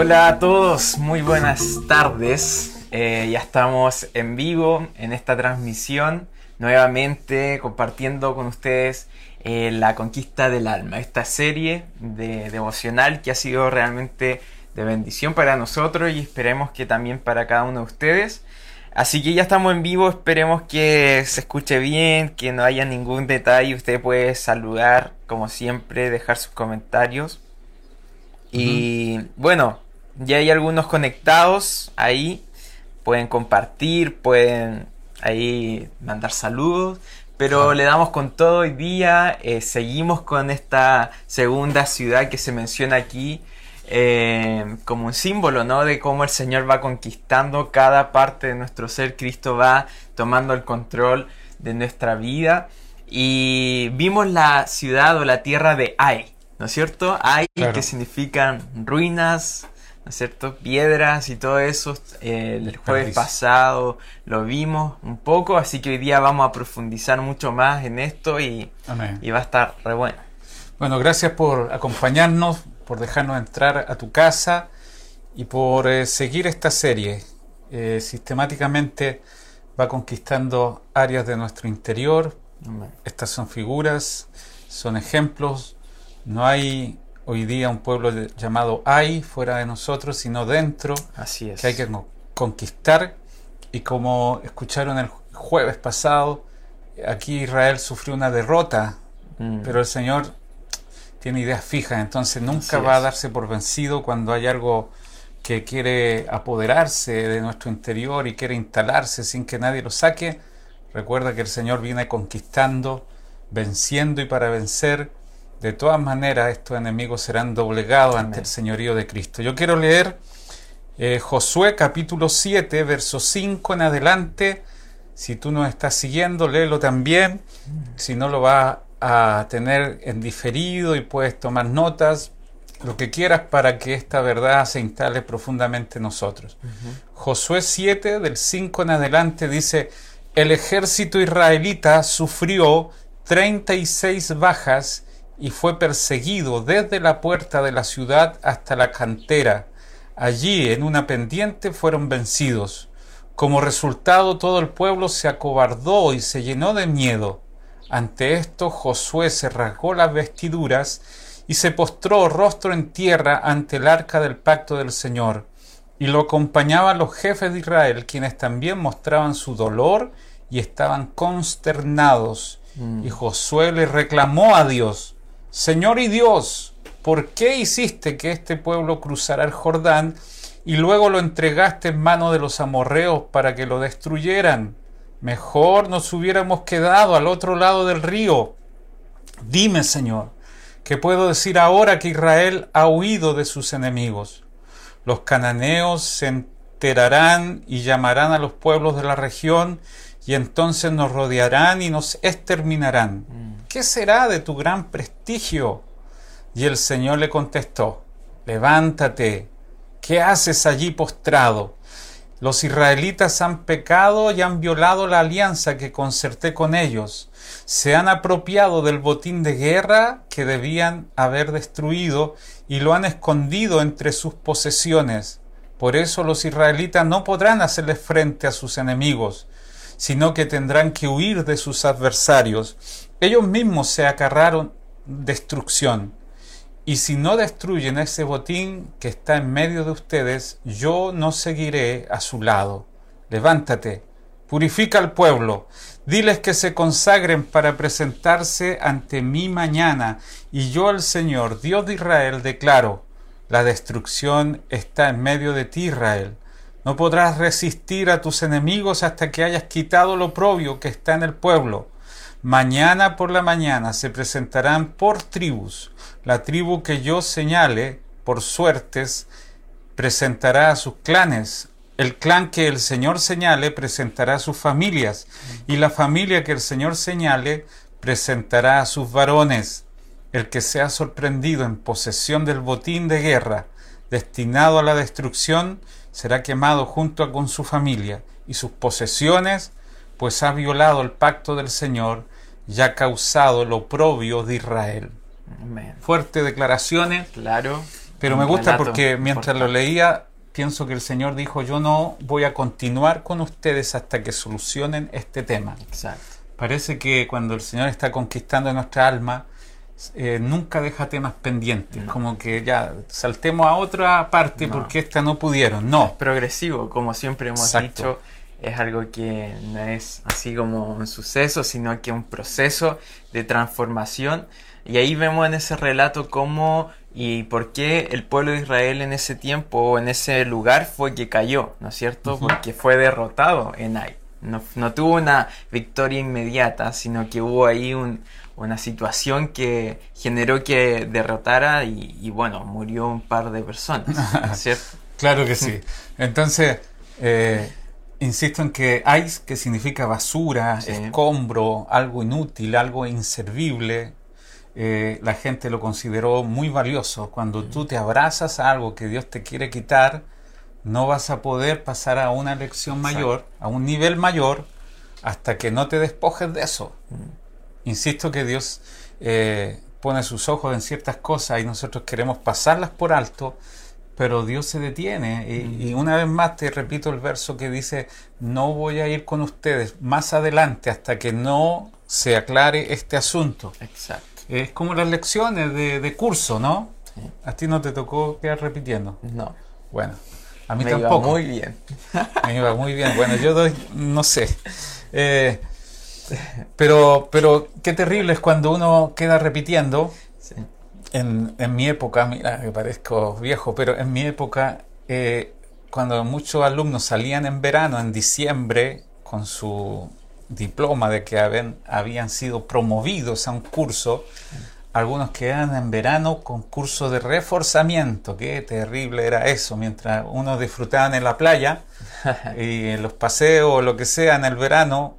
Hola a todos, muy buenas tardes. Eh, ya estamos en vivo en esta transmisión, nuevamente compartiendo con ustedes eh, la conquista del alma, esta serie de devocional que ha sido realmente de bendición para nosotros y esperemos que también para cada uno de ustedes. Así que ya estamos en vivo, esperemos que se escuche bien, que no haya ningún detalle, usted puede saludar como siempre, dejar sus comentarios. Y bueno, ya hay algunos conectados ahí, pueden compartir, pueden ahí mandar saludos. Pero le damos con todo hoy día, eh, seguimos con esta segunda ciudad que se menciona aquí, eh, como un símbolo, ¿no? De cómo el Señor va conquistando cada parte de nuestro ser, Cristo va tomando el control de nuestra vida. Y vimos la ciudad o la tierra de Ai, ¿no es cierto? Ai, que significan ruinas, ¿no es cierto? Piedras y todo eso. Eh, el jueves pasado lo vimos un poco, así que hoy día vamos a profundizar mucho más en esto y, y va a estar re bueno. Bueno, gracias por acompañarnos por dejarnos entrar a tu casa y por eh, seguir esta serie. Eh, sistemáticamente va conquistando áreas de nuestro interior. Estas son figuras, son ejemplos. No hay hoy día un pueblo llamado hay fuera de nosotros, sino dentro. Así es. Que hay que conquistar. Y como escucharon el jueves pasado, aquí Israel sufrió una derrota, mm. pero el Señor tiene ideas fijas, entonces nunca va a darse por vencido cuando hay algo que quiere apoderarse de nuestro interior y quiere instalarse sin que nadie lo saque. Recuerda que el Señor viene conquistando, venciendo y para vencer. De todas maneras, estos enemigos serán doblegados ante el señorío de Cristo. Yo quiero leer eh, Josué capítulo 7, verso 5 en adelante. Si tú nos estás siguiendo, léelo también. Si no lo va a tener en diferido y puedes tomar notas, lo que quieras para que esta verdad se instale profundamente en nosotros. Josué 7, del 5 en adelante, dice, el ejército israelita sufrió 36 bajas y fue perseguido desde la puerta de la ciudad hasta la cantera. Allí, en una pendiente, fueron vencidos. Como resultado, todo el pueblo se acobardó y se llenó de miedo. Ante esto Josué se rasgó las vestiduras y se postró rostro en tierra ante el arca del pacto del Señor. Y lo acompañaban los jefes de Israel, quienes también mostraban su dolor y estaban consternados. Mm. Y Josué le reclamó a Dios, Señor y Dios, ¿por qué hiciste que este pueblo cruzara el Jordán y luego lo entregaste en manos de los amorreos para que lo destruyeran? Mejor nos hubiéramos quedado al otro lado del río. Dime, Señor, ¿qué puedo decir ahora que Israel ha huido de sus enemigos? Los cananeos se enterarán y llamarán a los pueblos de la región y entonces nos rodearán y nos exterminarán. ¿Qué será de tu gran prestigio? Y el Señor le contestó, levántate, ¿qué haces allí postrado? Los israelitas han pecado y han violado la alianza que concerté con ellos. Se han apropiado del botín de guerra que debían haber destruido y lo han escondido entre sus posesiones. Por eso los israelitas no podrán hacerles frente a sus enemigos, sino que tendrán que huir de sus adversarios. Ellos mismos se acarraron destrucción. Y si no destruyen ese botín que está en medio de ustedes, yo no seguiré a su lado. Levántate, purifica al pueblo, diles que se consagren para presentarse ante mí mañana, y yo el Señor, Dios de Israel, declaro, la destrucción está en medio de ti, Israel. No podrás resistir a tus enemigos hasta que hayas quitado lo propio que está en el pueblo. Mañana por la mañana se presentarán por tribus. La tribu que yo señale por suertes presentará a sus clanes. El clan que el Señor señale presentará a sus familias. Y la familia que el Señor señale presentará a sus varones. El que sea sorprendido en posesión del botín de guerra destinado a la destrucción será quemado junto con su familia y sus posesiones pues ha violado el pacto del Señor y ha causado el oprobio de Israel. Fuertes declaraciones. Claro. Pero me gusta porque mientras lo leía, pienso que el Señor dijo, yo no voy a continuar con ustedes hasta que solucionen este tema. Exacto. Parece que cuando el Señor está conquistando nuestra alma, eh, nunca deja temas pendientes, como que ya saltemos a otra parte porque esta no pudieron. No. Es progresivo, como siempre hemos dicho, es algo que no es así como un suceso, sino que un proceso de transformación. Y ahí vemos en ese relato cómo y por qué el pueblo de Israel en ese tiempo o en ese lugar fue que cayó, ¿no es cierto? Porque fue derrotado en Ai. No, no, tuvo una victoria inmediata, sino que hubo ahí un, una situación que generó que derrotara y, bueno, murió un par de personas, ¿cierto? claro que sí. Entonces, eh, insisto en que ice, que significa basura, escombro, algo inútil, algo inservible, eh, la gente lo consideró muy valioso. Cuando tú te abrazas a algo que Dios te quiere quitar, no vas a poder pasar a una lección mayor, a un nivel mayor, hasta que no te despojes de eso. Mm. Insisto que Dios eh, pone sus ojos en ciertas cosas y nosotros queremos pasarlas por alto, pero Dios se detiene. Y, una vez más te repito el verso que dice, no voy a ir con ustedes más adelante hasta que no se aclare este asunto. Exacto. Es como las lecciones de, curso, ¿no? A ti no te tocó quedar repitiendo. No. Bueno, a mí tampoco. muy bien. Me iba muy bien. Bueno, yo doy, no sé. Eh, pero, pero qué terrible es cuando uno queda repitiendo. En, en, mi época, mira, me parezco viejo, pero en mi época, eh, cuando muchos alumnos salían en verano, en diciembre, con su diploma de que habían, habían sido promovidos a un curso, algunos quedaban en verano con curso de reforzamiento. Qué terrible era eso, mientras unos disfrutaban en la playa y en los paseos o lo que sea en el verano,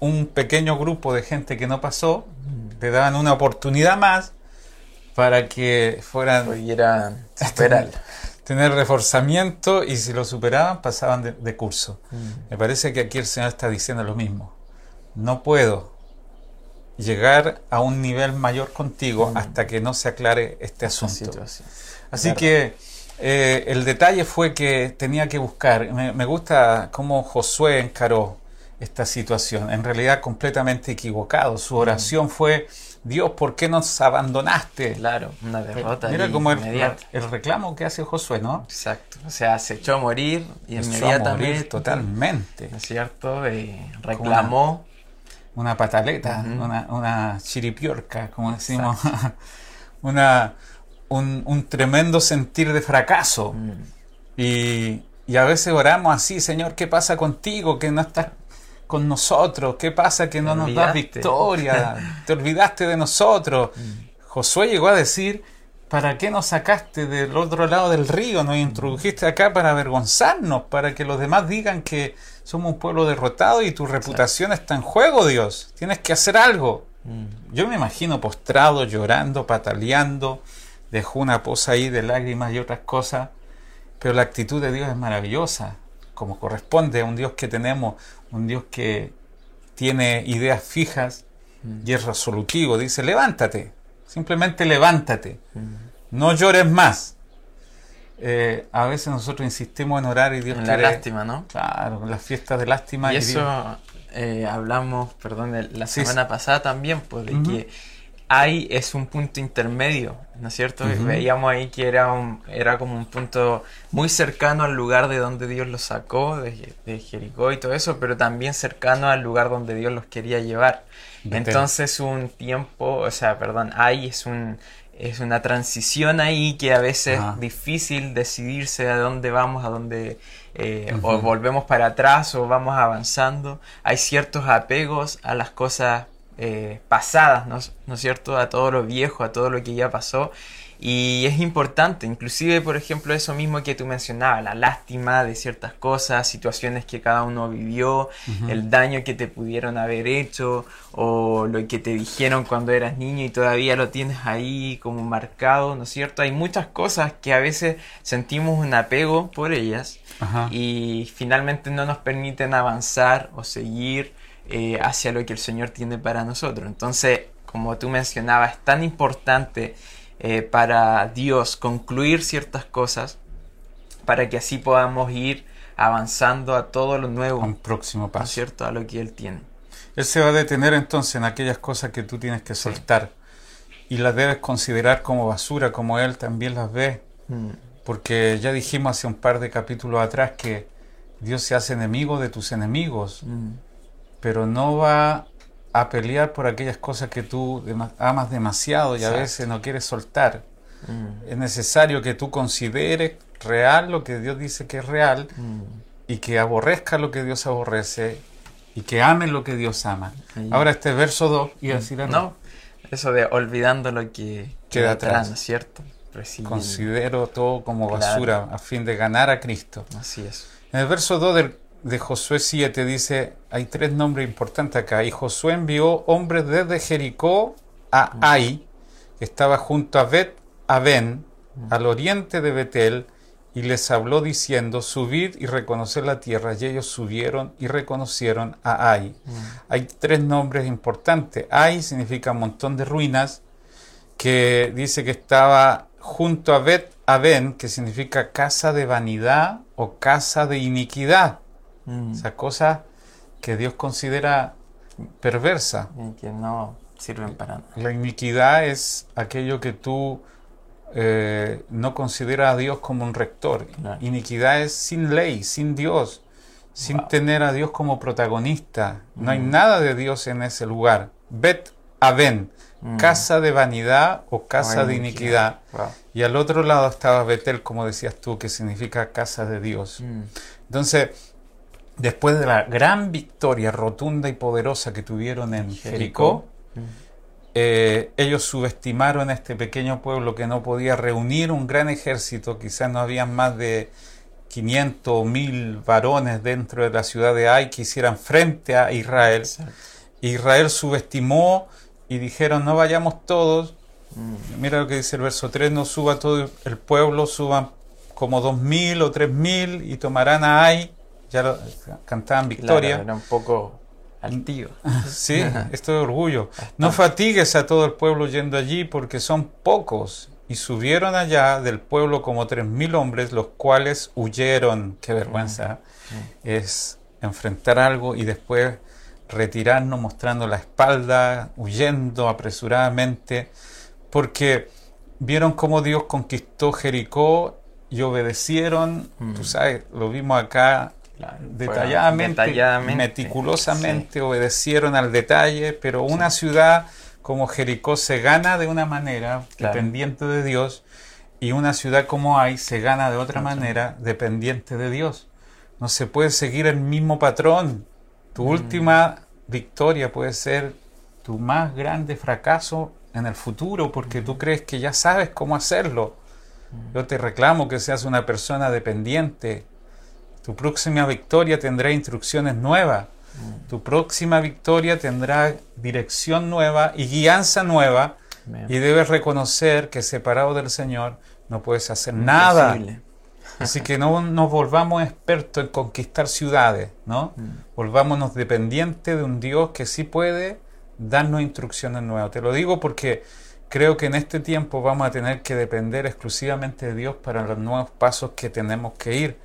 un pequeño grupo de gente que no pasó, le daban una oportunidad más para que fueran... Pudieran superar. Tener reforzamiento y si lo superaban pasaban de, curso. Mm. Me parece que aquí el Señor está diciendo lo mismo. No puedo llegar a un nivel mayor contigo mm. hasta que no se aclare este asunto. Así que eh, el detalle fue que tenía que buscar. Me, me gusta cómo Josué encaró esta situación. En realidad completamente equivocado. Su oración fue, Dios, ¿por qué nos abandonaste? Claro, una derrota. Mira como el, el, reclamo que hace Josué, ¿no? Exacto. O sea, se echó a morir y inmediatamente. totalmente. ¿No es cierto? Y reclamó. Una, pataleta, una, una, chiripiorca, como decimos. una, un, tremendo sentir de fracaso. Mm. Y, y a veces oramos así, Señor, ¿qué pasa contigo? Que no estás con nosotros? ¿Qué pasa que no nos das victoria? ¿Te olvidaste de nosotros? Mm. Josué llegó a decir, ¿para qué nos sacaste del otro lado del río? Nos introdujiste acá para avergonzarnos, para que los demás digan que somos un pueblo derrotado y tu reputación está en juego, Dios. Tienes que hacer algo. Mm. Yo me imagino postrado, llorando, pataleando, dejó una poza ahí de lágrimas y otras cosas, pero la actitud de Dios es maravillosa como corresponde a un Dios que tenemos, un Dios que tiene ideas fijas y es resolutivo. Dice, levántate, simplemente levántate, no llores más. Eh, a veces nosotros insistimos en orar y Dios en la lástima, ¿no? Claro, las fiestas de lástima. Y, eso eh, hablamos, perdón, de la semana pasada también, pues de que hay es un punto intermedio, ¿no es cierto? Veíamos ahí que era, un, era como un punto muy cercano al lugar de donde Dios los sacó, de, Jericó y todo eso, pero también cercano al lugar donde Dios los quería llevar. Entonces un tiempo, o sea, perdón, ahí es un es una transición ahí que a veces es difícil decidirse a dónde vamos, a dónde eh, o volvemos para atrás o vamos avanzando. Hay ciertos apegos a las cosas eh, pasadas, ¿no, es cierto? A todo lo viejo, a todo lo que ya pasó. Y es importante, inclusive, por ejemplo, eso mismo que tú mencionabas, la lástima de ciertas cosas, situaciones que cada uno vivió, el daño que te pudieron haber hecho o lo que te dijeron cuando eras niño y todavía lo tienes ahí como marcado, ¿no es cierto? Hay muchas cosas que a veces sentimos un apego por ellas y finalmente no nos permiten avanzar o seguir eh, hacia lo que el Señor tiene para nosotros. Entonces, como tú mencionabas, es tan importante eh, para Dios concluir ciertas cosas para que así podamos ir avanzando a todo lo nuevo. un próximo paso. cierto? A lo que Él tiene. Él se va a detener entonces en aquellas cosas que tú tienes que soltar y las debes considerar como basura, como Él también las ve. Mm. Porque ya dijimos hace un par de capítulos atrás que Dios se hace enemigo de tus enemigos, mm. Pero no va a pelear por aquellas cosas que tú amas demasiado y a veces no quieres soltar. Mm. Es necesario que tú consideres real lo que Dios dice que es real y que aborrezca lo que Dios aborrece y que amen lo que Dios ama. Ahora este verso 2 y decir No, eso de olvidando lo que queda atrás, ¿cierto? Considero todo como basura a fin de ganar a Cristo. Así es. En el verso 2 de, de Josué 7 dice, hay tres nombres importantes acá, y Josué envió hombres desde Jericó a Ai, que estaba junto a Bet Aben, al oriente de Betel, y les habló diciendo, subid y reconocer la tierra, y ellos subieron y reconocieron a Ai. Mm. Hay tres nombres importantes. Ai significa montón de ruinas, que dice que estaba junto a Bet Aben, que significa casa de vanidad o casa de iniquidad. Mm. Esa cosa que Dios considera perversa. Y que no sirven para nada. La iniquidad es aquello que tú eh, no considera a Dios como un rector. Iniquidad es sin ley, sin Dios, sin tener a Dios como protagonista. No hay mm. nada de Dios en ese lugar. Bet Aben, mm. casa de vanidad o casa de iniquidad. Y al otro lado estaba Betel, como decías tú, que significa casa de Dios. Mm. Entonces, después de la gran victoria rotunda y poderosa que tuvieron en Jericó eh, ellos subestimaron a este pequeño pueblo que no podía reunir un gran ejército, quizás no habían más de 500 o 1000 varones dentro de la ciudad de Ai que hicieran frente a Israel. Israel subestimó y dijeron no vayamos todos. Mm. Mira lo que dice el verso 3, no suba todo el pueblo, suban como 2000 o 3000 y tomarán a Ai. Ya cantaban victoria. era un poco tío. Sí, esto de orgullo. No fatigues a todo el pueblo yendo allí porque son pocos. Y subieron allá del pueblo como tres mil hombres, los cuales huyeron. Qué vergüenza. Es enfrentar algo y después retirarnos mostrando la espalda, huyendo apresuradamente, porque vieron cómo Dios conquistó Jericó y obedecieron. Tú sabes, lo vimos acá detalladamente, meticulosamente obedecieron al detalle, pero una ciudad como Jericó se gana de una manera dependiente de Dios y una ciudad como Ai se gana de otra manera dependiente de Dios. No se puede seguir el mismo patrón. Tu mm. última victoria puede ser tu más grande fracaso en el futuro porque tú crees que ya sabes cómo hacerlo. Mm. Yo te reclamo que seas una persona dependiente, tu próxima victoria tendrá instrucciones nuevas. Mm. Tu próxima victoria tendrá dirección nueva y guianza nueva. Y debes reconocer que separado del Señor no puedes hacer nada. Así que no nos volvamos expertos en conquistar ciudades, ¿no? Mm. Volvámonos dependientes de un Dios que sí puede darnos instrucciones nuevas. Te lo digo porque creo que en este tiempo vamos a tener que depender exclusivamente de Dios para los nuevos pasos que tenemos que ir.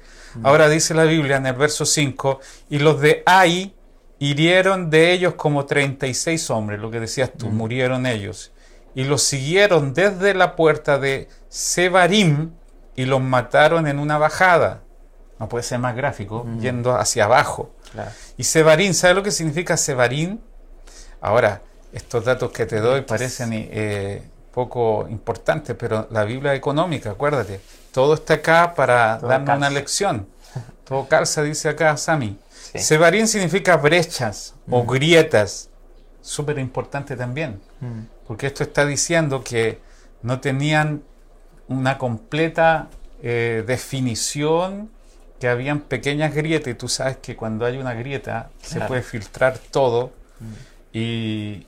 Ahora dice la Biblia en el verso 5, y los de Ai hirieron de ellos como 36 hombres, lo que decías tú, murieron ellos, y los siguieron desde la puerta de Sebarim y los mataron en una bajada. No puede ser más gráfico, yendo hacia abajo. Y Sebarim, ¿sabes lo que significa Sebarim? Ahora, estos datos que te doy parecen eh, poco importantes, pero la Biblia económica, acuérdate, todo está acá para darnos una lección. Todo calza, dice acá Sami. Sebarín significa brechas o mm. grietas. Súper importante también. Mm. Porque esto está diciendo que no tenían una completa eh, definición, que habían pequeñas grietas. Y tú sabes que cuando hay una grieta se puede filtrar todo. Mm. Y,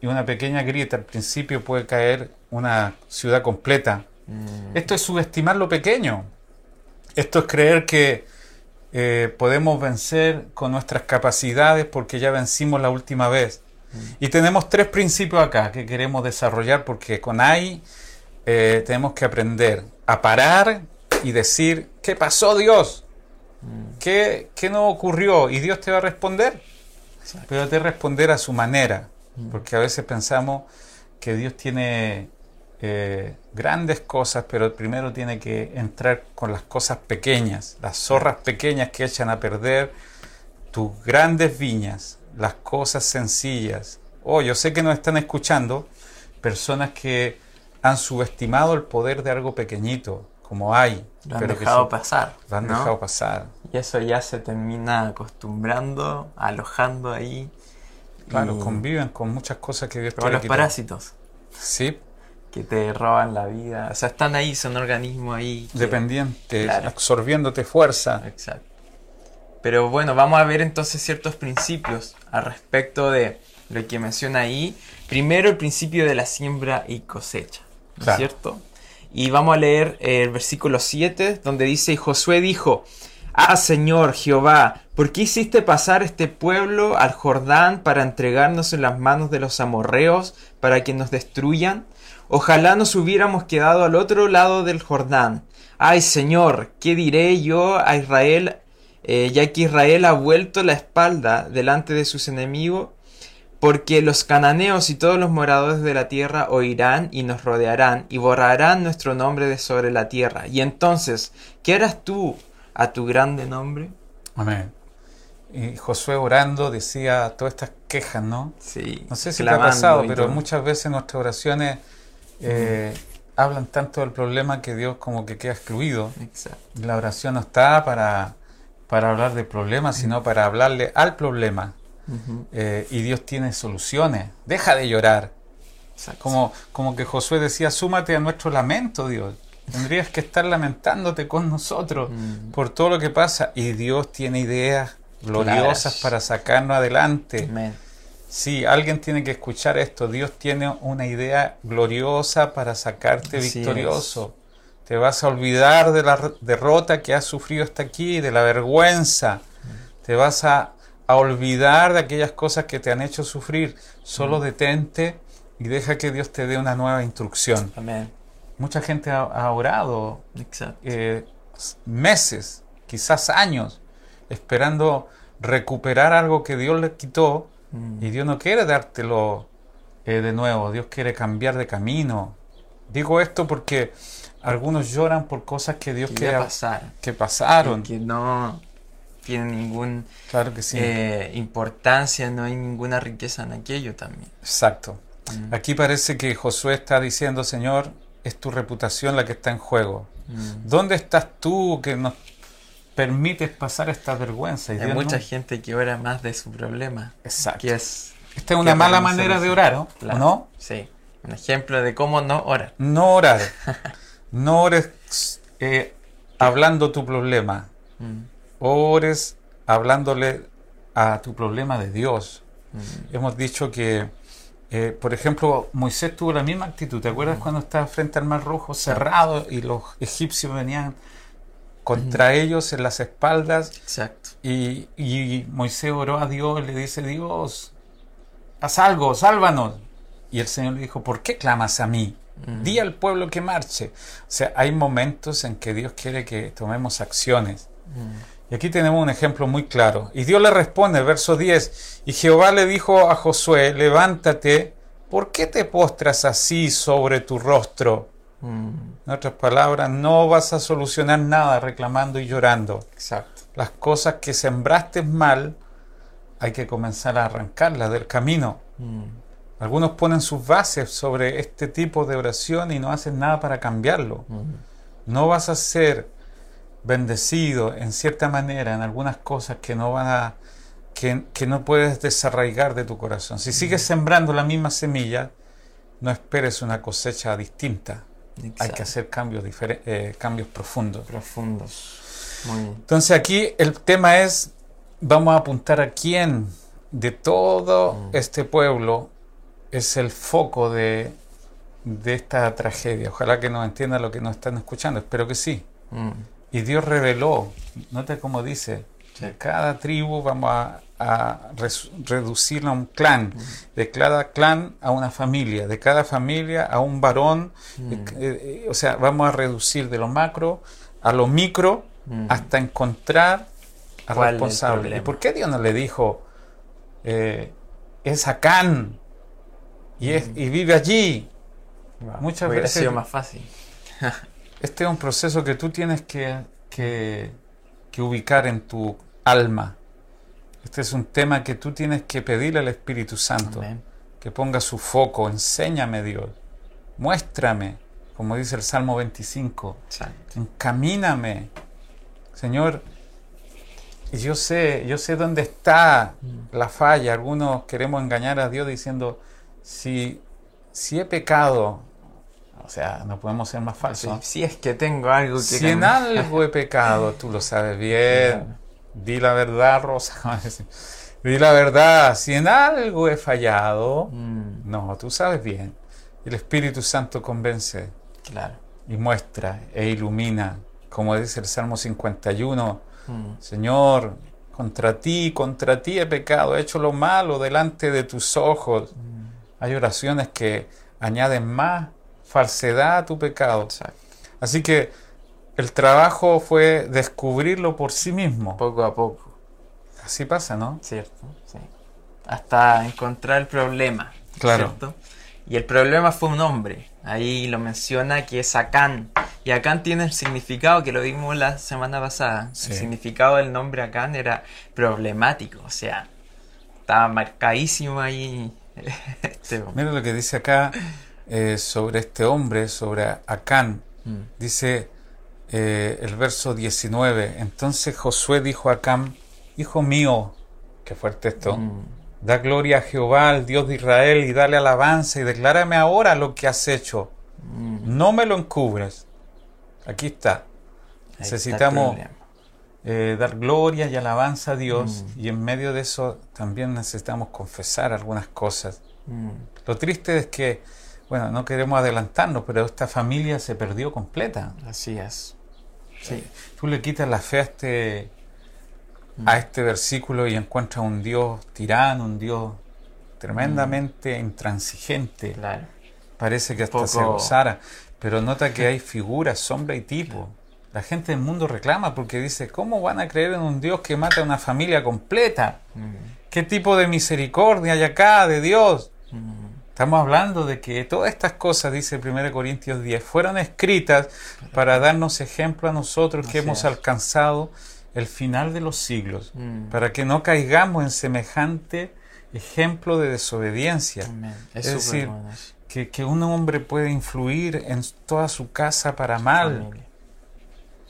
y una pequeña grieta al principio puede caer una ciudad completa Mm. Esto es subestimar lo pequeño. Esto es creer que eh, podemos vencer con nuestras capacidades porque ya vencimos la última vez. Mm. Y tenemos tres principios acá que queremos desarrollar porque con AI eh, tenemos que aprender a parar y decir, ¿qué pasó Dios? Mm. ¿Qué, qué no ocurrió? Y Dios te va a responder. Pero te va a responder a su manera. Porque a veces pensamos que Dios tiene eh, grandes cosas, pero primero tiene que entrar con las cosas pequeñas, las zorras pequeñas que echan a perder tus grandes viñas, las cosas sencillas. Oh, yo sé que nos están escuchando personas que han subestimado el poder de algo pequeñito, como hay. Lo han pero que dejado sí, pasar. Lo han ¿no? dejado pasar. Y eso ya se termina acostumbrando, alojando ahí. Claro, y- conviven con muchas cosas que Dios ha los parásitos Sí, que te roban la vida. O sea, están ahí, son organismos ahí. que- dependiente, Claro. absorbiéndote fuerza. Exacto. Pero bueno, vamos a ver entonces ciertos principios al respecto de lo que menciona ahí. Primero, el principio de la siembra y cosecha. ¿No es cierto? Y vamos a leer el versículo 7, donde dice: Y Josué dijo: Ah, Señor Jehová, ¿por qué hiciste pasar este pueblo al Jordán para entregarnos en las manos de los amorreos para que nos destruyan? Ojalá nos hubiéramos quedado al otro lado del Jordán. Ay, Señor, ¿qué diré yo a Israel, eh, ya que Israel ha vuelto la espalda delante de sus enemigos? Porque los cananeos y todos los moradores de la tierra oirán y nos rodearán y borrarán nuestro nombre de sobre la tierra. Y entonces, ¿qué harás tú a tu grande nombre? Amén. Y Josué orando decía todas estas quejas, ¿no? Sí. No sé si te ha pasado, pero muchas veces nuestras oraciones eh, hablan tanto del problema que Dios como que queda excluido. Exacto. La oración no está para, para hablar del problema, sino para hablarle al problema. Eh, y Dios tiene soluciones. Deja de llorar. Exacto. Como, como que Josué decía, súmate a nuestro lamento, Dios. Tendrías que estar lamentándote con nosotros Mm. por todo lo que pasa. Y Dios tiene ideas gloriosas para sacarnos adelante. Amén. Sí, alguien tiene que escuchar esto. Dios tiene una idea gloriosa para sacarte Así victorioso. Te vas a olvidar de la derrota que has sufrido hasta aquí, de la vergüenza. Te vas a, a olvidar de aquellas cosas que te han hecho sufrir. Solo detente y deja que Dios te dé una nueva instrucción. Amén. Mucha gente ha, ha orado eh, meses, quizás años, esperando recuperar algo que Dios le quitó Mm. y Dios no quiere dártelo eh, de nuevo, Dios quiere cambiar de camino. Digo esto porque algunos lloran por cosas que Dios quiere ya pasaron. que pasaron. Que no tiene ninguna Claro que sí. importancia, no hay ninguna riqueza en aquello también. Exacto. Mm. Aquí parece que Josué está diciendo, Señor, es tu reputación la que está en juego. Mm. ¿Dónde estás tú que nos permites pasar esta vergüenza? Y Hay Dios no- mucha gente que ora más de su problema, Exacto. que es... Esta es una mala manera de orar, ¿o Claro. ¿no? Sí, un ejemplo de cómo no orar. No orar. No ores eh, hablando tu problema. Mm. Ores hablándole a tu problema de Dios. Mm. Hemos dicho que, eh, por ejemplo, Moisés tuvo la misma actitud. ¿Te acuerdas cuando estaba frente al Mar Rojo cerrado y los egipcios venían contra ellos en las espaldas? Exacto. Y, y Moisés oró a Dios, le dice, Dios, haz algo, sálvanos. Y el Señor le dijo, ¿por qué clamas a mí? Mm. Di al pueblo que marche. O sea, hay momentos en que Dios quiere que tomemos acciones. Y aquí tenemos un ejemplo muy claro. Y Dios le responde, verso 10, y Jehová le dijo a Josué, levántate, ¿por qué te postras así sobre tu rostro? Mm. En otras palabras, no vas a solucionar nada reclamando y llorando. Exacto. Las cosas que sembraste mal, hay que comenzar a arrancarlas del camino. Mm. Algunos ponen sus bases sobre este tipo de oración y no hacen nada para cambiarlo. Mm. No vas a ser bendecido en cierta manera en algunas cosas que no van a que, que no puedes desarraigar de tu corazón. Si sigues sembrando la misma semilla, no esperes una cosecha distinta. Hay que hacer cambios eh, cambios profundos. profundos. Muy bien. Entonces aquí el tema es, vamos a apuntar a quién de todo Mm. este pueblo es el foco de, de esta tragedia. Ojalá que nos entiendan lo que nos están escuchando, espero que sí. Mm. Y Dios reveló, nota cómo dice, Sí. cada tribu vamos a, a reducirlo a un clan, de cada clan a una familia, de cada familia a un varón, eh, eh, o sea, vamos a reducir de lo macro a lo micro hasta encontrar al responsable. ¿Y por qué Dios no le dijo, eh, es Acán y, es, y vive allí? Muchas veces... sido más fácil. este es un proceso que tú tienes que, que, que ubicar en tu alma este es un tema que tú tienes que pedirle al Espíritu Santo, que ponga su foco, enséñame Dios, muéstrame, como dice el Salmo 25, encamíname, Señor. Y yo sé, yo sé dónde está mm. la falla. Algunos queremos engañar a Dios diciendo, si, si he pecado, o sea, no podemos ser más falsos. Si, es que tengo algo que... Si en algo he pecado, tú lo sabes bien. Di la verdad, Rosa. Di la verdad. Si en algo he fallado, mm. no, tú sabes bien. El Espíritu Santo convence. Claro. Y muestra e ilumina. Como dice el Salmo 51. Mm. Señor, contra ti, contra ti he pecado, he hecho lo malo delante de tus ojos. Mm. Hay oraciones que añaden más falsedad a tu pecado. Así que el trabajo fue descubrirlo por sí mismo. Poco a poco. Así pasa, ¿no? Cierto, sí. Hasta encontrar el problema. Claro. ¿cierto? Y el problema fue un hombre. Ahí lo menciona que es Acán. Y Acán tiene el significado que lo vimos la semana pasada. El significado del nombre Acán era problemático. O sea, estaba marcadísimo ahí. Este Mira lo que dice acá eh, sobre este hombre, sobre Acán. Mm. Dice, eh, el verso 19. Entonces Josué dijo a Cam, Hijo mío, qué fuerte esto, mm. da gloria a Jehová, al Dios de Israel, y dale alabanza, y declárame ahora lo que has hecho. Mm. No me lo encubres. Aquí está. Necesitamos eh, dar gloria y alabanza a Dios, mm. y en medio de eso también necesitamos confesar algunas cosas. Lo triste es que bueno, no queremos adelantarnos, pero esta familia se perdió completa. Así es. Sí. Tú le quitas la fe a este, a mm. este versículo y encuentras un Dios tirano, un Dios tremendamente mm. intransigente. Claro. Parece que hasta se gozara. Pero nota que hay figuras, sombra y tipo. La gente del mundo reclama porque dice, ¿cómo van a creer en un Dios que mata a una familia completa? Mm. ¿Qué tipo de misericordia hay acá de Dios? Estamos hablando de que todas estas cosas, dice 1 Corintios 10, fueron escritas para darnos ejemplo a nosotros que hemos alcanzado el final de los siglos, mm. para que no caigamos en semejante ejemplo de desobediencia. Es, decir, que, un hombre puede influir en toda su casa para mal.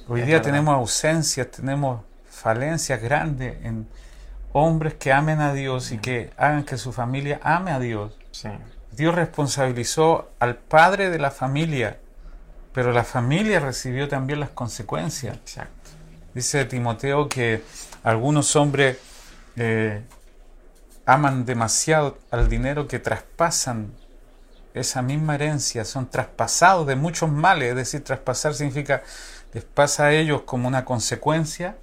Hoy día tenemos ausencias, tenemos falencias grandes en hombres que amen a Dios y que hagan que su familia ame a Dios. Sí. Dios responsabilizó al padre de la familia, pero la familia recibió también las consecuencias. Exacto. Dice Timoteo que algunos hombres eh, aman demasiado al dinero que traspasan esa misma herencia, son traspasados de muchos males, es decir, traspasar significa les pasa a ellos como una consecuencia,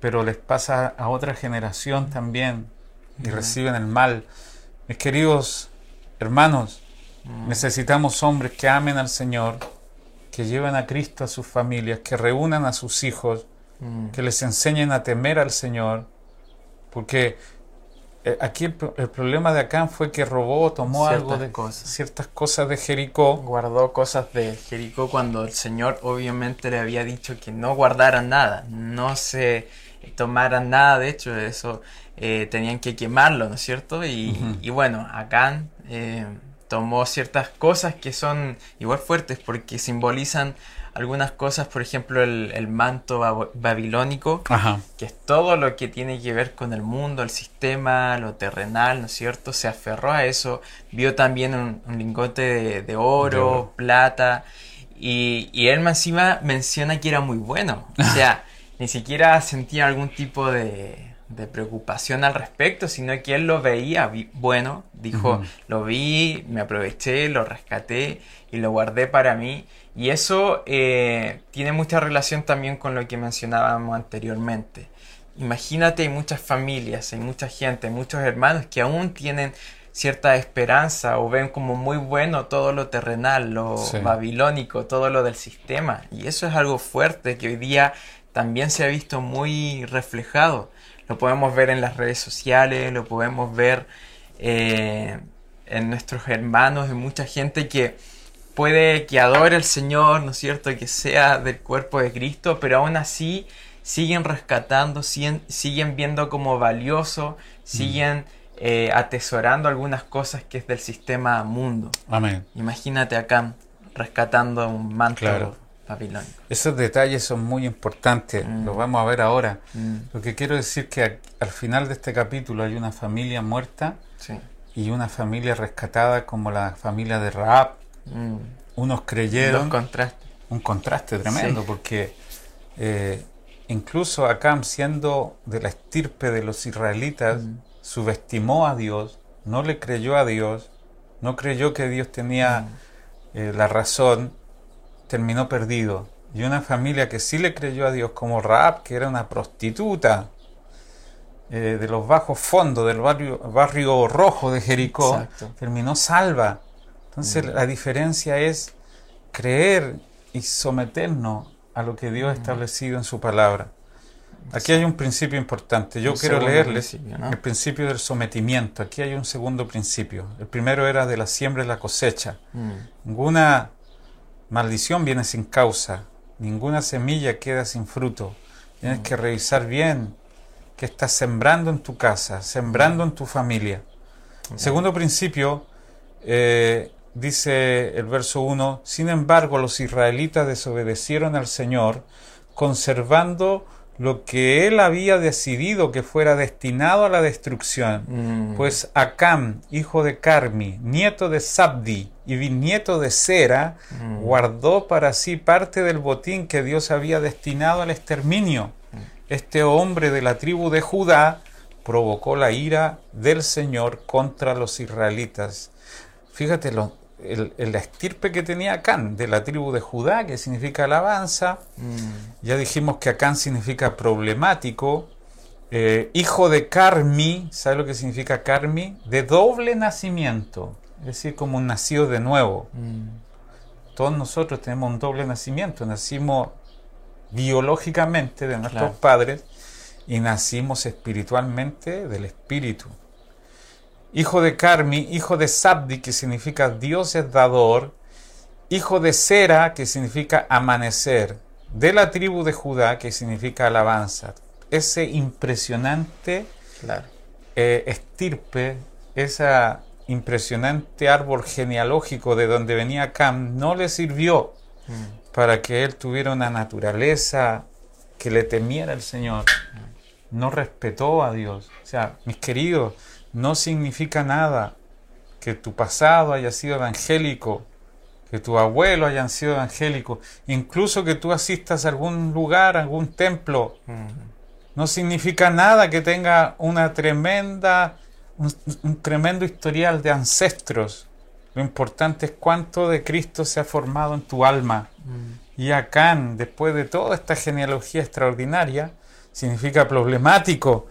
pero les pasa a otra generación también y reciben el mal. Mis queridos Hermanos, mm. necesitamos hombres que amen al Señor, que lleven a Cristo a sus familias, que reúnan a sus hijos, mm. que les enseñen a temer al Señor, porque eh, aquí el, problema de Acán fue que robó, tomó algo de ciertas cosas de Jericó. Guardó cosas de Jericó cuando el Señor obviamente le había dicho que no guardaran nada, no se tomaran nada, de hecho eso eh, tenían que quemarlo, ¿no es cierto? Y, y bueno, Acán eh, tomó ciertas cosas que son igual fuertes porque simbolizan algunas cosas, por ejemplo el, manto babilónico, que es todo lo que tiene que ver con el mundo, el sistema, lo terrenal, ¿no es cierto? Se aferró a eso, vio también un, lingote de, oro, plata, y, y él encima menciona que era muy bueno, o sea, ni siquiera sentía algún tipo de, de preocupación al respecto, sino que él lo veía bueno, dijo, lo vi, me aproveché, lo rescaté y lo guardé para mí. Y eso eh, tiene mucha relación también con lo que mencionábamos anteriormente, imagínate, hay muchas familias, hay mucha gente, hay muchos hermanos que aún tienen cierta esperanza o ven como muy bueno todo lo terrenal, lo babilónico, todo lo del sistema. Y eso es algo fuerte que hoy día también se ha visto muy reflejado. Lo podemos ver en las redes sociales, lo podemos ver eh, en nuestros hermanos, en mucha gente que puede que adore al Señor, ¿no es cierto? Que sea del cuerpo de Cristo, pero aún así siguen rescatando, siguen, siguen viendo como valioso, siguen eh, atesorando algunas cosas que es del sistema mundo. Amén. Imagínate acá rescatando un manto babilónico. Esos detalles son muy importantes, mm. los vamos a ver ahora. Mm. Lo que quiero decir que al final de este capítulo hay una familia muerta y una familia rescatada como la familia de Raab. Mm. Unos creyeron... Un contraste. Un contraste tremendo porque... Eh, incluso Acam, siendo de la estirpe de los israelitas, mm. subestimó a Dios, no le creyó a Dios, no creyó que Dios tenía eh, la razón, terminó perdido. Y una familia que sí le creyó a Dios, como Raab, que era una prostituta eh, de los bajos fondos del barrio, barrio rojo de Jericó, terminó salva. Entonces mm. la diferencia es creer y someternos a lo que Dios ha establecido en su palabra. Aquí hay un principio importante. Yo quiero leerles el principio del sometimiento. Aquí hay un segundo principio. El primero era de la siembra y la cosecha. Mm. Ninguna maldición viene sin causa. Ninguna semilla queda sin fruto. Tienes mm. que revisar bien qué estás sembrando en tu casa, sembrando en tu familia. Segundo principio, eh, dice el verso 1, sin embargo los israelitas desobedecieron al Señor, conservando lo que él había decidido que fuera destinado a la destrucción, mm. pues Acam, hijo de Carmi, nieto de Sabdi y bisnieto de Sera, mm. guardó para sí parte del botín que Dios había destinado al exterminio. Mm. Este hombre de la tribu de Judá provocó la ira del Señor contra los israelitas. Fíjate lo, el, la estirpe que tenía Acán, de la tribu de Judá, que significa alabanza. Mm. Ya dijimos que Acán significa problemático. Eh, hijo de Carmi, ¿sabe lo que significa Carmi? De doble nacimiento, es decir, como un nacido de nuevo. Mm. Todos nosotros tenemos un doble nacimiento, nacimos biológicamente de nuestros padres y nacimos espiritualmente del Espíritu hijo de Carmi, hijo de Sabdi, que significa Dios es dador, hijo de Sera, que significa amanecer, de la tribu de Judá, que significa alabanza. Ese impresionante eh, estirpe, ese impresionante árbol genealógico de donde venía Cam, no le sirvió mm. para que él tuviera una naturaleza que le temiera al Señor. No respetó a Dios. O sea, mis queridos, no significa nada que tu pasado haya sido evangélico, que tu abuelo hayan sido evangélico, incluso que tú asistas a algún lugar, a algún templo. No significa nada que tenga una tremenda, un, tremendo historial de ancestros. Lo importante es cuánto de Cristo se ha formado en tu alma. Y Acán, después de toda esta genealogía extraordinaria, significa problemático.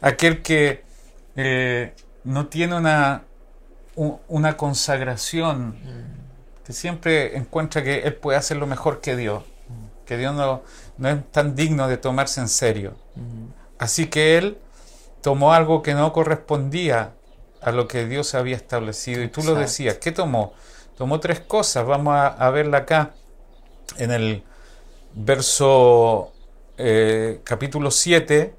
Aquel que eh, no tiene una, una consagración, mm. que siempre encuentra que él puede hacer lo mejor que Dios, mm. que Dios no, no, es tan digno de tomarse en serio. Mm. Así que él tomó algo que no correspondía a lo que Dios había establecido. Y tú lo decías, ¿qué tomó? Tomó tres cosas, vamos a, verla acá en el verso eh, capítulo 7,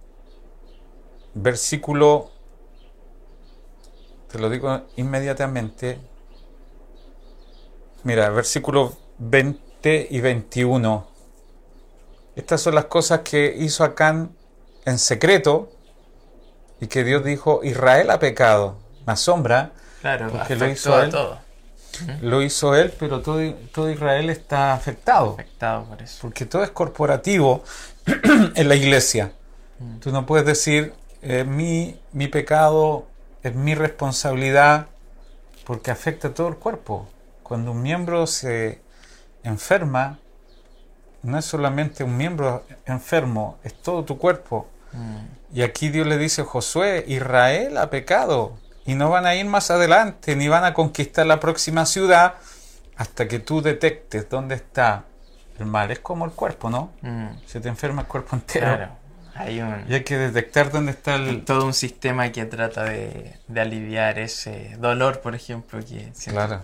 versículo te lo digo inmediatamente. Mira, versículos 20 y 21. Estas son las cosas que hizo Acán en secreto y que Dios dijo, Israel ha pecado. Me asombra, claro, porque lo hizo él. Todo. Lo hizo él, pero todo, todo Israel está afectado. Afectado por eso. Porque todo es corporativo en la iglesia. Mm. Tú no puedes decir, eh, mi, mi pecado es mi responsabilidad porque afecta a todo el cuerpo. Cuando un miembro se enferma, no es solamente un miembro enfermo, es todo tu cuerpo. Y aquí Dios le dice a Josué, Israel ha pecado y no van a ir más adelante, ni van a conquistar la próxima ciudad hasta que tú detectes dónde está el mal. Es como el cuerpo, ¿no? Se te enferma el cuerpo entero. Claro. Hay un, y hay que detectar dónde está el... Todo un sistema que trata de, aliviar ese dolor, por ejemplo. Que claro.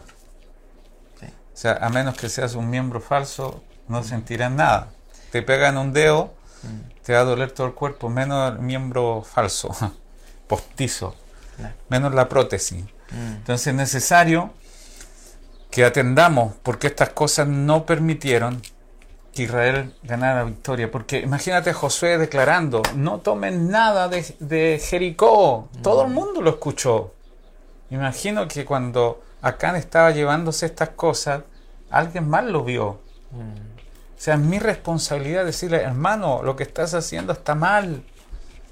O sea, a menos que seas un miembro falso, no sentirás nada. Te pegan un dedo, mm. Te va a doler todo el cuerpo, menos el miembro falso, postizo, menos la prótesis. Mm. Entonces es necesario que atendamos porque estas cosas no permitieron que Israel ganara la victoria. Porque imagínate a Josué declarando, no tomen nada de, Jericó. Todo el mundo lo escuchó. Imagino que cuando Acán estaba llevándose estas cosas, alguien más lo vio. O sea, es mi responsabilidad decirle, hermano, lo que estás haciendo está mal.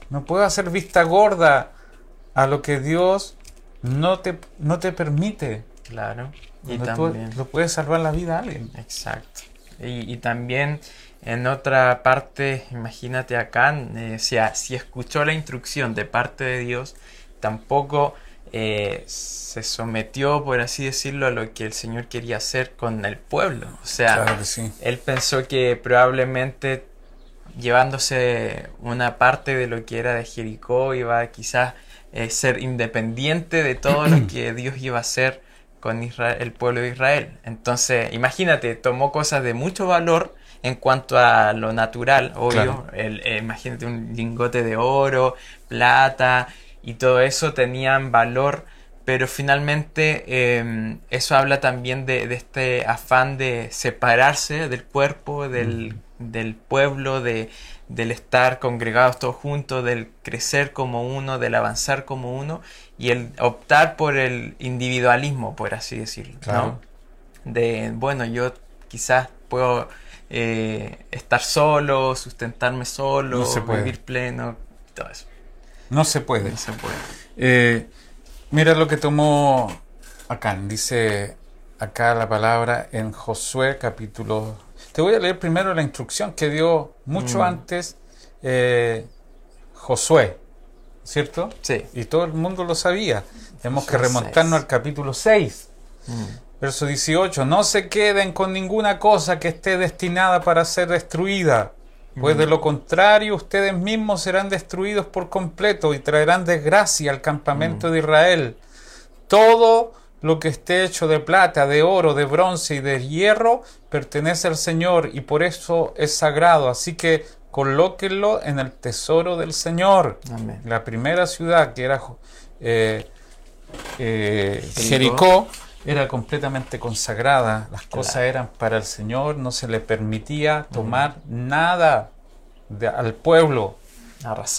No puedo hacer vista gorda a lo que Dios no te, no te permite. Claro. Y también. lo puedes salvar la vida a alguien. Exacto. Y, también en otra parte, imagínate acá, eh, si escuchó la instrucción de parte de Dios, tampoco eh, se sometió, por así decirlo, a lo que el Señor quería hacer con el pueblo. O sea, él pensó que probablemente llevándose una parte de lo que era de Jericó iba a quizás eh, ser independiente de todo lo que Dios iba a hacer con el pueblo de Israel. Entonces, imagínate, tomó cosas de mucho valor en cuanto a lo natural, obvio. El, eh, imagínate un lingote de oro, plata y todo eso tenían valor, pero finalmente em, eso habla también de, este afán de separarse del cuerpo, del, del pueblo, de, del estar congregados todos juntos, del crecer como uno, del avanzar como uno y el optar por el individualismo, por así decirlo. ¿no? De, bueno, yo quizás puedo eh, estar solo, sustentarme solo, vivir pleno, todo eso. No se puede. No se puede. Eh, mira lo que tomó acá, dice acá la palabra en Josué capítulo... Te voy a leer primero la instrucción que dio mucho mm. antes eh, Josué. ¿cierto? Sí. Y todo el mundo lo sabía. Tenemos que remontarnos al capítulo 6, mm. verso 18. No se queden con ninguna cosa que esté destinada para ser destruida, pues de lo contrario ustedes mismos serán destruidos por completo y traerán desgracia al campamento mm. de Israel. Todo lo que esté hecho de plata, de oro, de bronce y de hierro pertenece al Señor y por eso es sagrado. Así que colóquenlo en el tesoro del Señor. La primera ciudad que era eh, eh, Jericó era completamente consagrada, las cosas eran para el Señor, no se le permitía tomar nada al pueblo.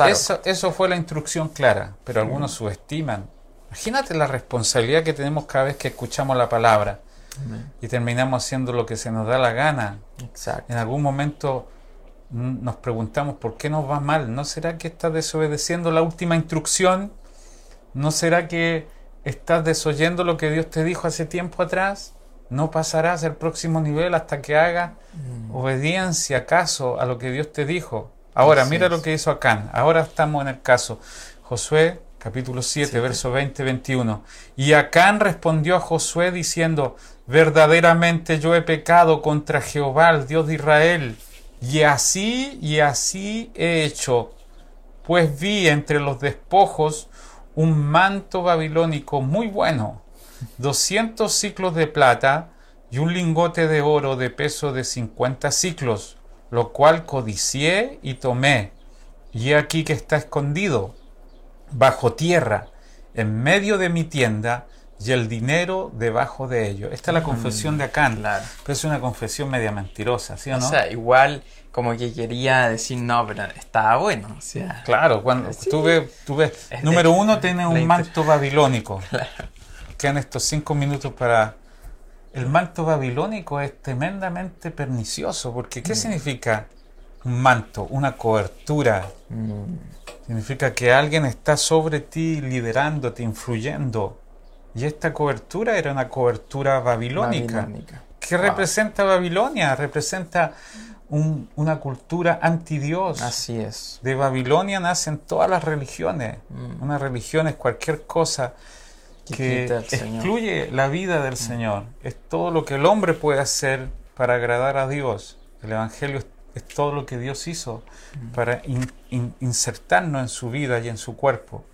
Eso, eso, fue la instrucción clara, pero algunos subestiman. Imagínate la responsabilidad que tenemos cada vez que escuchamos la palabra y terminamos haciendo lo que se nos da la gana. En algún momento nos preguntamos por qué nos va mal. ¿No será que estás desobedeciendo la última instrucción? ¿No será que estás desoyendo lo que Dios te dijo hace tiempo atrás? No pasarás al próximo nivel hasta que hagas mm. obediencia, caso a lo que Dios te dijo. Ahora, mira lo que hizo Acán. Ahora estamos en el caso. Josué, capítulo 7, verso 20-21. Y Acán respondió a Josué diciendo, verdaderamente yo he pecado contra Jehová, el Dios de Israel y así y así he hecho, pues vi entre los despojos un manto babilónico muy bueno, doscientos ciclos de plata y un lingote de oro de peso de cincuenta ciclos, lo cual codicié y tomé. Y aquí que está escondido, bajo tierra, en medio de mi tienda, y el dinero debajo de ello. Esta es la confesión de Acán, claro. pero es una confesión media mentirosa, ¿sí o no? O sea, igual como que quería decir, no, pero estaba bueno. O sea, claro, cuando tuve, tuve número uno, tiene un manto babilónico. Claro. Quedan estos cinco minutos para... El manto babilónico es tremendamente pernicioso, porque ¿qué mm. significa un manto? Una cobertura. Mm. Significa que alguien está sobre ti, liderándote, influyendo y esta cobertura era una cobertura babilónica. ¿Qué representa Babilonia? Representa una cultura anti Dios. Así es. De Babilonia nacen todas las religiones. Mm. Una religión es cualquier cosa que excluye la vida del mm. Señor. Es todo lo que el hombre puede hacer para agradar a Dios. El Evangelio es, todo lo que Dios hizo mm. para insertarnos en su vida y en su cuerpo.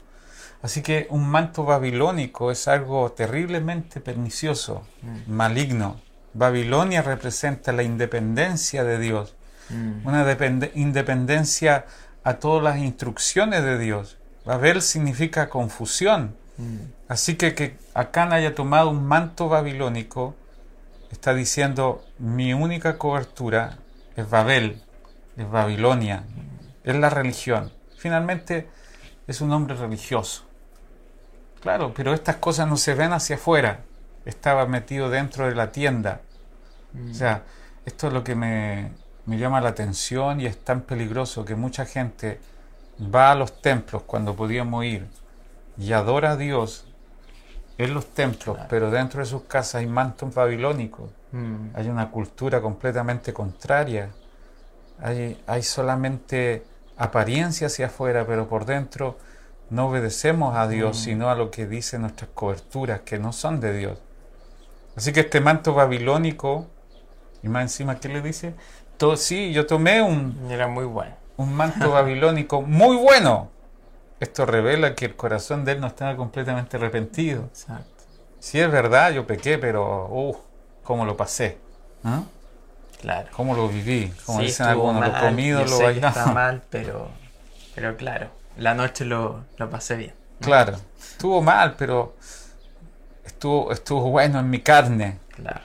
Así que un manto babilónico es algo terriblemente pernicioso, maligno. Babilonia representa la independencia de Dios, mm. una independencia a todas las instrucciones de Dios. Babel significa confusión. Mm. Así que que Acán haya tomado un manto babilónico está diciendo mi única cobertura es Babel, es Babilonia, mm. es la religión. Finalmente es un hombre religioso. Claro, pero estas cosas no se ven hacia afuera estaba metido dentro de la tienda. Mm. O sea, esto es lo que me, me, llama la atención y es tan peligroso que mucha gente va a los templos cuando podíamos ir y adora a Dios en los templos, pero dentro de sus casas hay mantos babilónicos. Mm. Hay una cultura completamente contraria. Hay, hay solamente apariencia hacia afuera, pero por dentro no obedecemos a Dios, mm. sino a lo que dicen nuestras coberturas, que no son de Dios. Así que este manto babilónico, y más encima, ¿qué le dice? Todo, sí, yo tomé un... Era muy bueno. Un manto babilónico muy bueno. Esto revela que el corazón de él no estaba completamente arrepentido. Exacto. Sí es verdad, yo pequé, pero, uh, cómo lo pasé. ¿Ah? Claro. Cómo lo viví. Como dicen algunos, lo comido, lo bailado. Está mal, pero, pero claro, la noche lo, lo pasé bien. Claro, estuvo mal, pero estuvo, estuvo bueno en mi carne. Claro.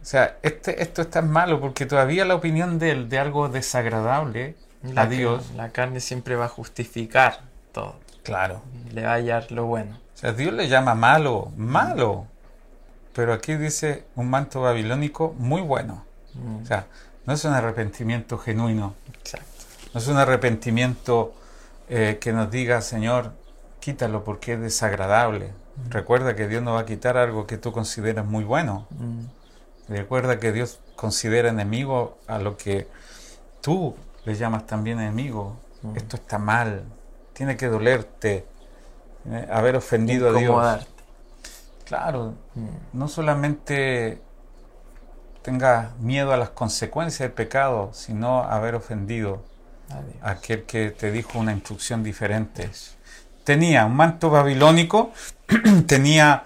O sea, este, esto es tan malo porque todavía la opinión de él de algo desagradable a Dios. La carne siempre va a justificar todo. Claro. Le va a hallar lo bueno. O sea, Dios le llama malo, malo. Pero aquí dice un manto babilónico muy bueno. Mm. O sea, no es un arrepentimiento genuino. Exacto. No es un arrepentimiento eh, que nos diga, Señor, quítalo porque es desagradable. Recuerda que Dios no va a quitar algo que tú consideras muy bueno. Mm. Recuerda que Dios considera enemigo a lo que tú le llamas también enemigo. Mm. Esto está mal. Tiene que dolerte eh, haber ofendido a Dios. Claro, mm. no solamente tengas miedo a las consecuencias del pecado, sino haber ofendido a aquel que te dijo una instrucción diferente tenía un manto babilónico, tenía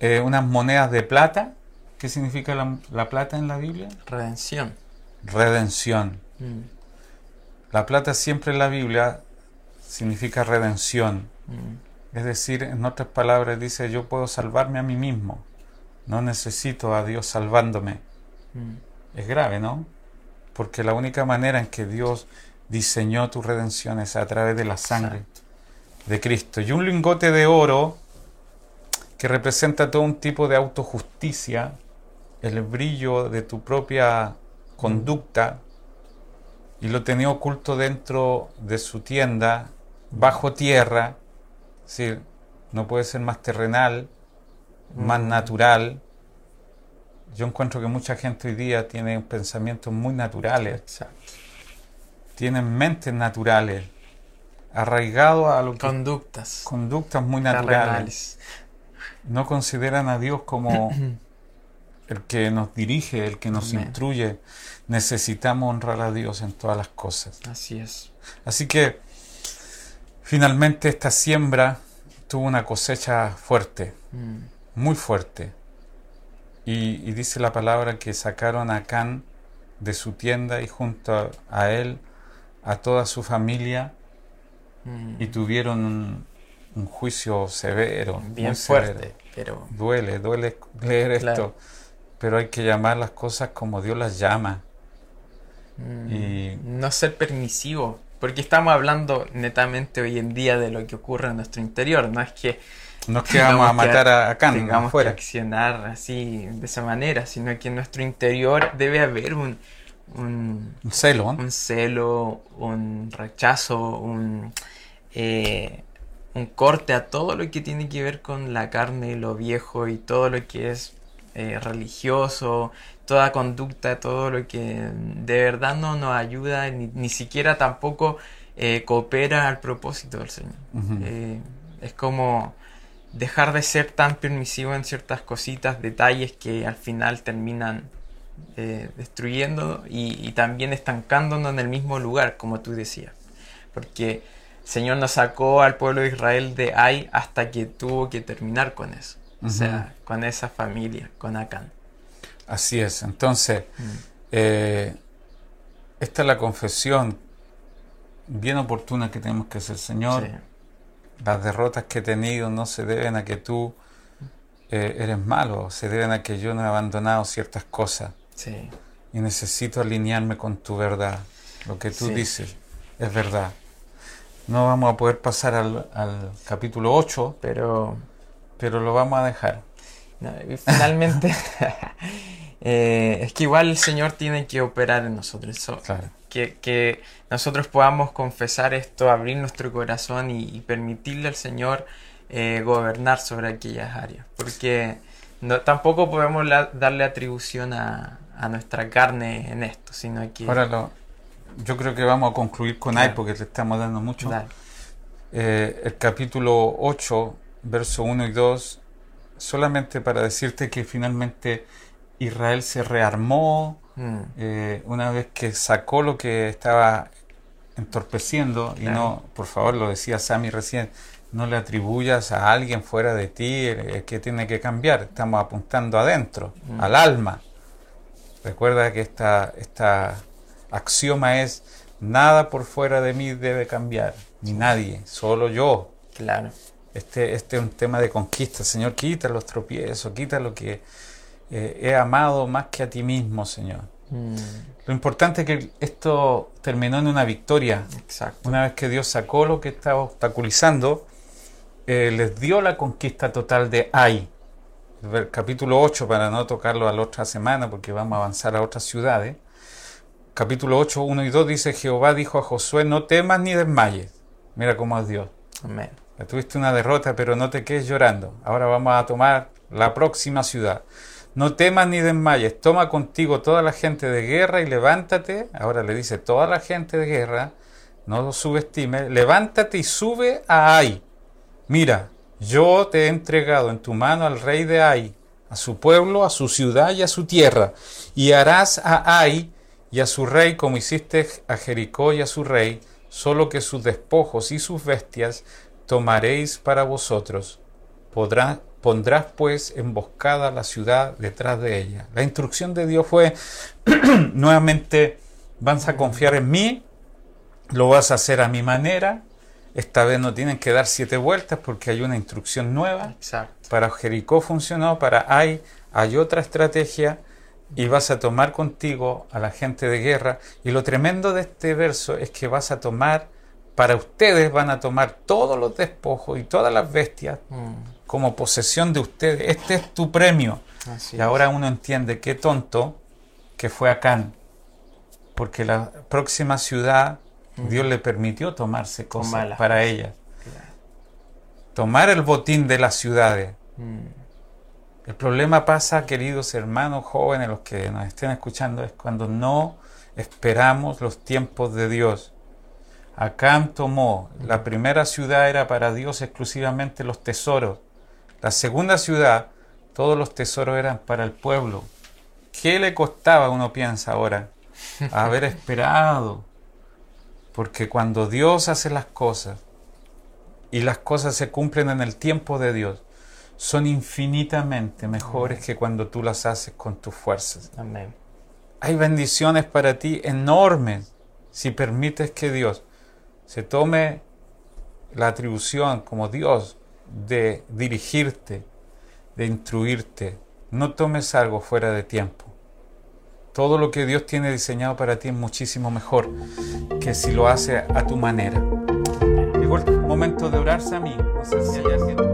eh, unas monedas de plata. ¿Qué significa la, plata en la Biblia? Redención. Redención. Mm. La plata siempre en la Biblia significa redención. Mm. Es decir, en otras palabras dice, yo puedo salvarme a mí mismo. No necesito a Dios salvándome. Mm. Es grave, ¿no? Porque la única manera en que Dios diseñó tu redención es a través de la sangre de Cristo. Y un lingote de oro que representa todo un tipo de autojusticia, el brillo de tu propia conducta, y lo tenía oculto dentro de su tienda, bajo tierra, es decir, no puede ser más terrenal, más mm. natural. Yo encuentro que mucha gente hoy día tiene pensamientos muy naturales, tienen mentes naturales, arraigado a lo que... Conductas. Conductas muy naturales. No consideran a Dios como el que nos dirige, el que nos instruye. Necesitamos honrar a Dios en todas las cosas. Así es. Así que finalmente esta siembra tuvo una cosecha fuerte, mm. muy fuerte. Y, dice la palabra que sacaron a Can de su tienda y junto a él, a toda su familia, y tuvieron un, juicio severo. Bien fuerte, pero... Duele, duele leer esto, pero hay que llamar las cosas como Dios las llama. Mm, y... No ser permisivo, porque estamos hablando netamente hoy en día de lo que ocurre en nuestro interior, no es que... No es que vamos a matar a, a Tengamos que accionar así, de esa manera, sino que en nuestro interior debe haber un, un, celo, un celo, un rechazo, un, eh, un corte a todo lo que tiene que ver con la carne, lo viejo y todo lo que es eh, religioso, toda conducta, todo lo que de verdad no nos ayuda, ni, siquiera tampoco eh, coopera al propósito del Señor. Es como dejar de ser tan permisivo en ciertas cositas, detalles que al final terminan destruyendo y, y también estancándonos en el mismo lugar, como tú decías. Porque Señor nos sacó al pueblo de Israel de ahí hasta que tuvo que terminar con eso. O sea, con esa familia, con Acán. Así es. Entonces, mm. eh, esta es la confesión bien oportuna que tenemos que hacer, Señor. Las derrotas que he tenido no se deben a que tú eh, eres malo, se deben a que yo no he abandonado ciertas cosas. Sí. Y necesito alinearme con tu verdad. Lo que tú dices es verdad. No vamos a poder pasar al, capítulo 8, pero, pero lo vamos a dejar. finalmente, eh, es que igual el Señor tiene que operar en nosotros. que, que, nosotros podamos confesar esto, abrir nuestro corazón y, permitirle al Señor eh, gobernar sobre aquellas áreas. Porque no, tampoco podemos darle atribución a, a, nuestra carne en esto, sino que... Ahora lo, yo creo que vamos a concluir con ahí porque le estamos dando mucho. Eh, el capítulo 8, verso 1 y 2, solamente para decirte que finalmente Israel se rearmó mm. eh, una vez que sacó lo que estaba entorpeciendo y no, por favor, lo decía Sami recién, no le atribuyas a alguien fuera de ti el, que tiene que cambiar, estamos apuntando adentro, mm. al alma. Recuerda que esta, esta axioma es, nada por fuera de mí debe cambiar, ni nadie, solo yo. Claro. Este, este es un tema de conquista, Señor, quita los tropiezos, quita lo que eh, he amado más que a ti mismo, Señor. Mm. Lo importante es que esto terminó en una victoria. Exacto. Una vez que Dios sacó lo que estaba obstaculizando, eh, les dio la conquista total de Ai. El capítulo 8, para no tocarlo a la otra semana, porque vamos a avanzar a otras ciudades capítulo 8, 1 y 2 dice, Jehová dijo a Josué, no temas ni desmayes. Mira cómo es Dios. Amén. tuviste una derrota, pero no te quedes llorando. Ahora vamos a tomar la próxima ciudad. No temas ni desmayes, toma contigo toda la gente de guerra y levántate. Ahora le dice toda la gente de guerra, no lo subestime, levántate y sube a Ai. Mira, yo te he entregado en tu mano al rey de Ai, a su pueblo, a su ciudad y a su tierra, y harás a Ai y a su rey como hiciste a Jericó y a su rey, solo que sus despojos y sus bestias tomaréis para vosotros. pondrás pues emboscada la ciudad detrás de ella. La instrucción de Dios fue, nuevamente, vas a confiar en mí, lo vas a hacer a mi manera. Esta vez no tienen que dar siete vueltas porque hay una instrucción nueva. Para Jericó funcionó, para Ai hay otra estrategia y vas a tomar contigo a la gente de guerra. Y lo tremendo de este verso es que vas a tomar, para ustedes van a tomar todos los despojos y todas las bestias mm. como posesión de ustedes. Este es tu premio. y ahora uno entiende qué tonto que fue Acán, porque la próxima ciudad. Dios le permitió tomarse cosas para ella. Tomar el botín de las ciudades. Mm. El problema pasa, queridos hermanos jóvenes, los que nos estén escuchando, es cuando no esperamos los tiempos de Dios. Acán tomó, la primera ciudad era para Dios exclusivamente los tesoros. La segunda ciudad, todos los tesoros eran para el pueblo. ¿Qué le costaba, uno piensa ahora, haber esperado? Porque cuando Dios hace las cosas y las cosas se cumplen en el tiempo de Dios, son infinitamente mejores que cuando tú las haces con tus fuerzas. Amén. Hay bendiciones para ti enormes si permites que Dios se tome la atribución como Dios de dirigirte, de instruirte. No tomes algo fuera de tiempo. Todo lo que Dios tiene diseñado para ti es muchísimo mejor que si lo hace a tu manera. Llegó el momento de orarse a mí. No sé si hay